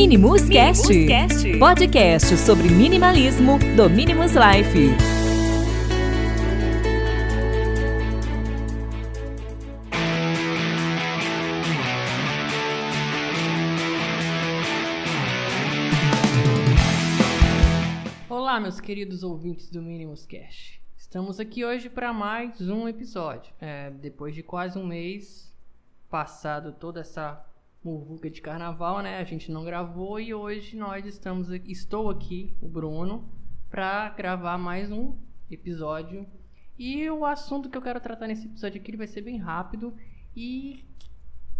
Minimus Cast, podcast sobre minimalismo do Minimus Life. Olá, meus queridos ouvintes do Minimus Cast. Estamos aqui hoje para mais um episódio. É, depois de quase um mês passado toda essa muvuca de carnaval, né? A gente não gravou e hoje nós estamos aqui, estou aqui, o Bruno, para gravar mais um episódio. E o assunto que eu quero tratar nesse episódio aqui vai ser bem rápido e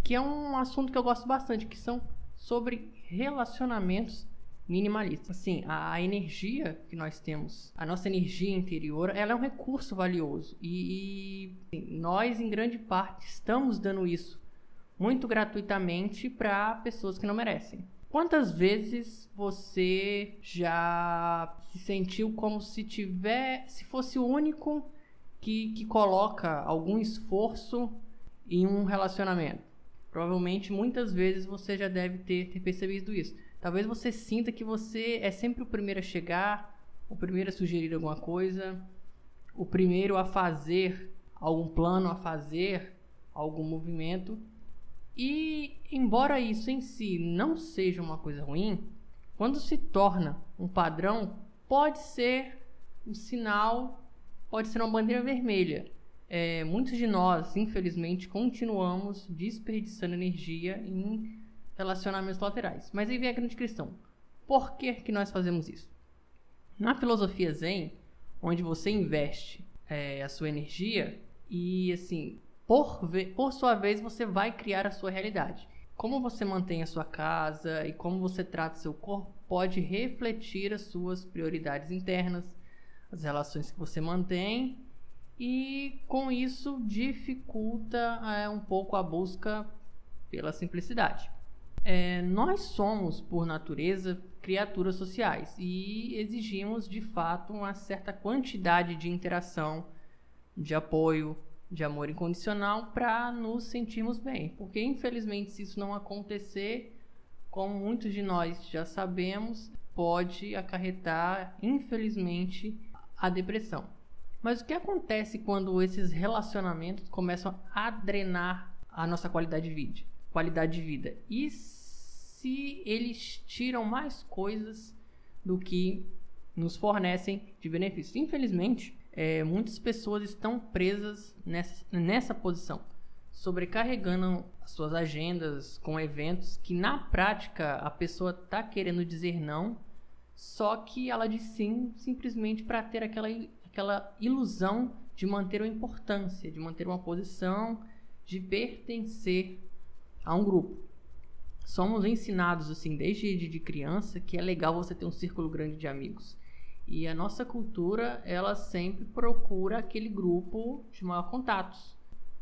que é um assunto que eu gosto bastante, que são sobre relacionamentos minimalistas. Assim, a, a energia que nós temos, a nossa energia interior, ela é um recurso valioso e, e assim, nós, em grande parte, estamos dando isso muito gratuitamente para pessoas que não merecem. Quantas vezes você já se sentiu como se tiver, se fosse o único que, que coloca algum esforço em um relacionamento? Provavelmente muitas vezes você já deve ter, ter percebido isso. Talvez você sinta que você é sempre o primeiro a chegar, o primeiro a sugerir alguma coisa, o primeiro a fazer algum plano, a fazer algum movimento e, embora isso em si não seja uma coisa ruim, quando se torna um padrão, pode ser um sinal, pode ser uma bandeira vermelha. É, muitos de nós, infelizmente, continuamos desperdiçando energia em relacionamentos laterais. Mas aí vem a grande questão: por que, que nós fazemos isso? Na filosofia Zen, onde você investe é, a sua energia e assim por, por sua vez, você vai criar a sua realidade. Como você mantém a sua casa e como você trata seu corpo pode refletir as suas prioridades internas, as relações que você mantém e com isso dificulta é, um pouco a busca pela simplicidade. É, nós somos, por natureza, criaturas sociais e exigimos de fato uma certa quantidade de interação, de apoio, de amor incondicional para nos sentirmos bem. Porque, infelizmente, se isso não acontecer, como muitos de nós já sabemos, pode acarretar, infelizmente, a depressão. Mas o que acontece quando esses relacionamentos começam a drenar a nossa qualidade de vida? Qualidade de vida. E se eles tiram mais coisas do que nos fornecem de benefícios? Infelizmente, é, muitas pessoas estão presas nessa, nessa posição, sobrecarregando as suas agendas com eventos que na prática a pessoa está querendo dizer não, só que ela diz sim simplesmente para ter aquela, aquela ilusão de manter uma importância, de manter uma posição, de pertencer a um grupo. Somos ensinados assim desde de criança que é legal você ter um círculo grande de amigos e a nossa cultura, ela sempre procura aquele grupo de maior contatos.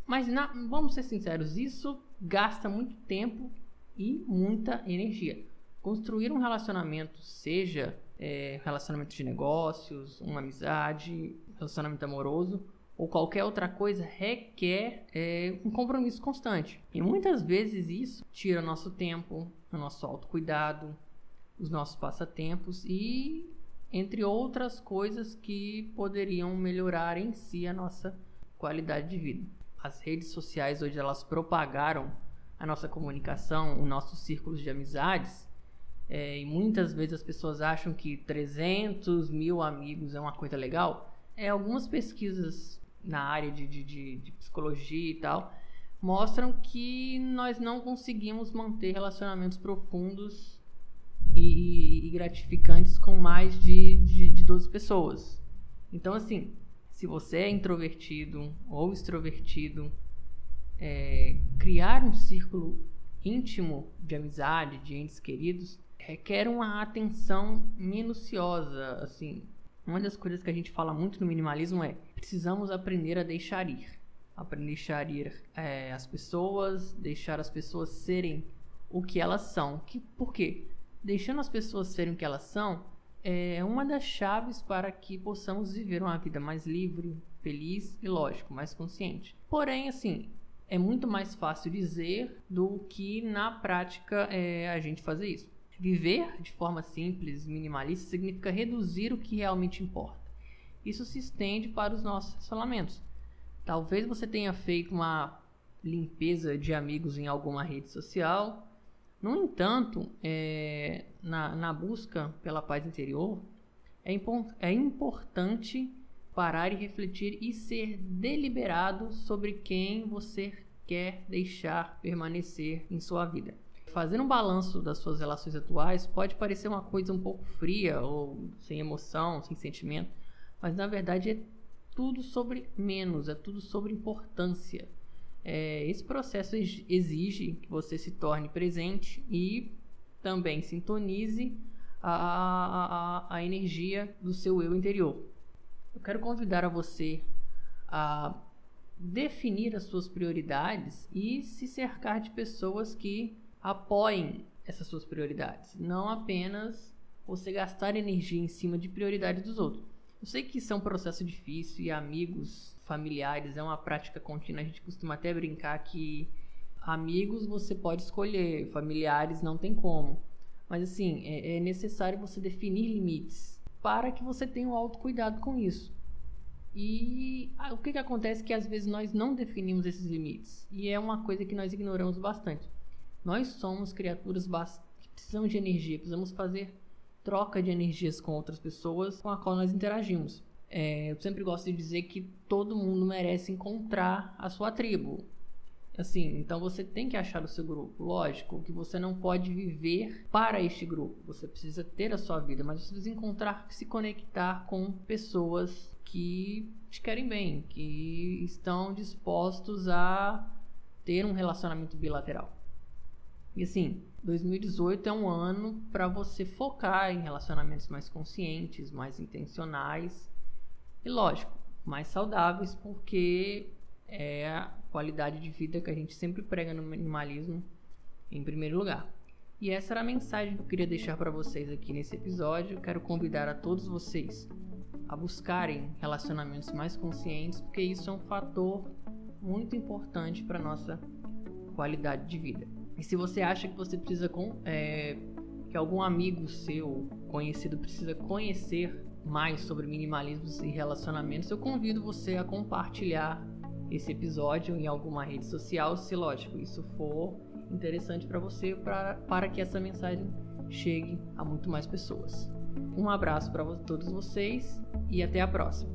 Mas na, vamos ser sinceros, isso gasta muito tempo e muita energia. Construir um relacionamento, seja é, relacionamento de negócios, uma amizade, relacionamento amoroso ou qualquer outra coisa, requer é, um compromisso constante. E muitas vezes isso tira nosso tempo, o nosso autocuidado, os nossos passatempos e entre outras coisas que poderiam melhorar em si a nossa qualidade de vida. As redes sociais hoje elas propagaram a nossa comunicação, os nossos círculos de amizades, é, e muitas vezes as pessoas acham que 300 mil amigos é uma coisa legal. É, algumas pesquisas na área de, de, de, de psicologia e tal mostram que nós não conseguimos manter relacionamentos profundos e, e gratificantes com mais de, de, de 12 pessoas. Então, assim, se você é introvertido ou extrovertido, é, criar um círculo íntimo de amizade, de entes queridos, requer uma atenção minuciosa. Assim, uma das coisas que a gente fala muito no minimalismo é precisamos aprender a deixar ir. Aprender a deixar ir é, as pessoas, deixar as pessoas serem o que elas são. Que, por quê? Deixando as pessoas serem o que elas são, é uma das chaves para que possamos viver uma vida mais livre, feliz e, lógico, mais consciente. Porém, assim, é muito mais fácil dizer do que na prática é, a gente fazer isso. Viver de forma simples, minimalista, significa reduzir o que realmente importa. Isso se estende para os nossos relacionamentos. Talvez você tenha feito uma limpeza de amigos em alguma rede social. No entanto, é, na, na, busca pela paz interior, é, é importante parar e refletir e ser deliberado sobre quem você quer deixar permanecer em sua vida. Fazer um balanço das suas relações atuais pode parecer uma coisa um pouco fria ou sem emoção, sem sentimento, mas na verdade é tudo sobre menos, é tudo sobre importância. É, esse processo exige que você se torne presente e também sintonize a, a, a energia do seu eu interior. Eu quero convidar a você a definir as suas prioridades e se cercar de pessoas que apoiem essas suas prioridades, não apenas você gastar energia em cima de prioridades dos outros. Eu sei que isso é um processo difícil e amigos, familiares é uma prática contínua. A gente costuma até brincar que amigos você pode escolher, familiares não tem como. Mas assim, é, é necessário você definir limites para que você tenha um autocuidado com isso. E ah, o que, que acontece é que às vezes nós não definimos esses limites. E é uma coisa que nós ignoramos bastante. Nós somos criaturas que precisam de energia, precisamos fazer troca de energias com outras pessoas com a qual nós interagimos. É, eu sempre gosto de dizer que todo mundo merece encontrar a sua tribo. Assim, então você tem que achar o seu grupo. Lógico que você não pode viver para este grupo. Você precisa ter a sua vida, mas você precisa encontrar, se conectar com pessoas que te querem bem, que estão dispostos a ter um relacionamento bilateral. E assim, 2018 é um ano para você focar em relacionamentos mais conscientes, mais intencionais e, lógico, mais saudáveis, porque é a qualidade de vida que a gente sempre prega no minimalismo em primeiro lugar. E essa era a mensagem que eu queria deixar para vocês aqui nesse episódio. quero convidar a todos vocês a buscarem relacionamentos mais conscientes, porque isso é um fator muito importante para nossa qualidade de vida. E se você acha que você precisa com, é, que algum amigo seu conhecido precisa conhecer mais sobre minimalismo e relacionamentos, eu convido você a compartilhar esse episódio em alguma rede social, se lógico isso for interessante para você, pra, para que essa mensagem chegue a muito mais pessoas. Um abraço para todos vocês e até a próxima.